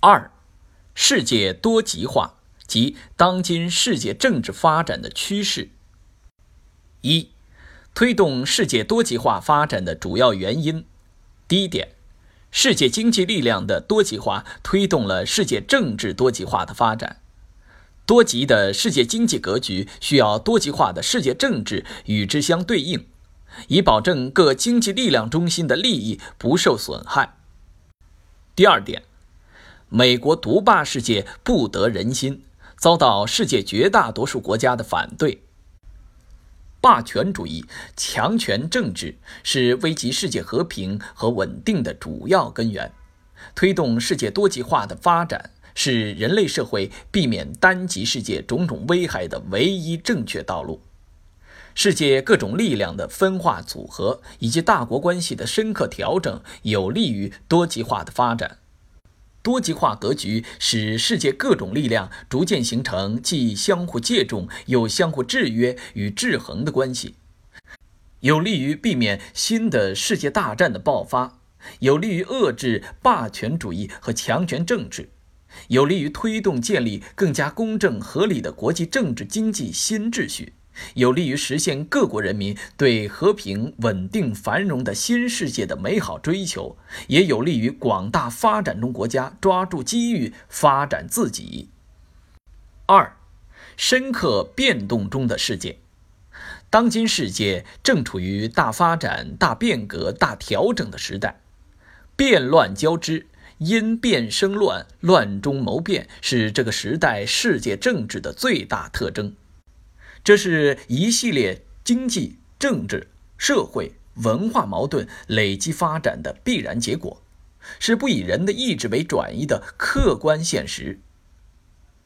二、世界多极化及当今世界政治发展的趋势。一、推动世界多极化发展的主要原因。第一点，世界经济力量的多极化推动了世界政治多极化的发展。多极的世界经济格局需要多极化的世界政治与之相对应，以保证各经济力量中心的利益不受损害。第二点，美国独霸世界不得人心，遭到世界绝大多数国家的反对。霸权主义、强权政治是危及世界和平和稳定的主要根源，推动世界多极化的发展。是人类社会避免单极世界种种危害的唯一正确道路。世界各种力量的分化组合以及大国关系的深刻调整，有利于多极化的发展。多极化格局使世界各种力量逐渐形成既相互借重又相互制约与制衡的关系，有利于避免新的世界大战的爆发，有利于遏制霸权主义和强权政治。有利于推动建立更加公正合理的国际政治经济新秩序，有利于实现各国人民对和平、稳定、繁荣的新世界的美好追求，也有利于广大发展中国家抓住机遇发展自己。二，深刻变动中的世界，当今世界正处于大发展、大变革、大调整的时代，变乱交织。因变生乱，乱中谋变，是这个时代世界政治的最大特征。这是一系列经济、政治、社会、文化矛盾累积发展的必然结果，是不以人的意志为转移的客观现实。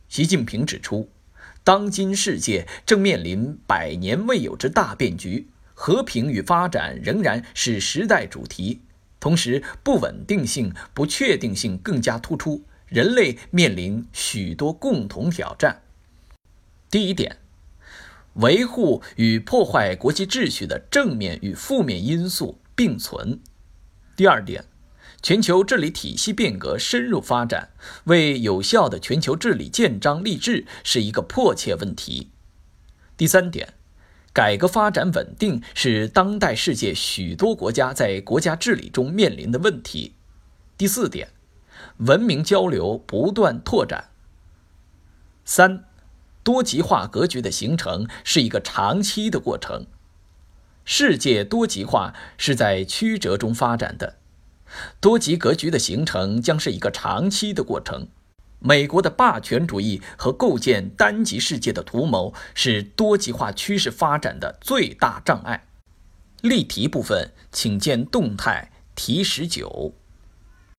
习近平指出，当今世界正面临百年未有之大变局，和平与发展仍然是时代主题。同时，不稳定性、不确定性更加突出，人类面临许多共同挑战。第一点，维护与破坏国际秩序的正面与负面因素并存。第二点，全球治理体系变革深入发展，为有效的全球治理建章立制是一个迫切问题。第三点。改革发展稳定是当代世界许多国家在国家治理中面临的问题。第四点，文明交流不断拓展。三，多极化格局的形成是一个长期的过程，世界多极化是在曲折中发展的，多极格局的形成将是一个长期的过程。美国的霸权主义和构建单极世界的图谋是多极化趋势发展的最大障碍。例题部分，请见动态题十九。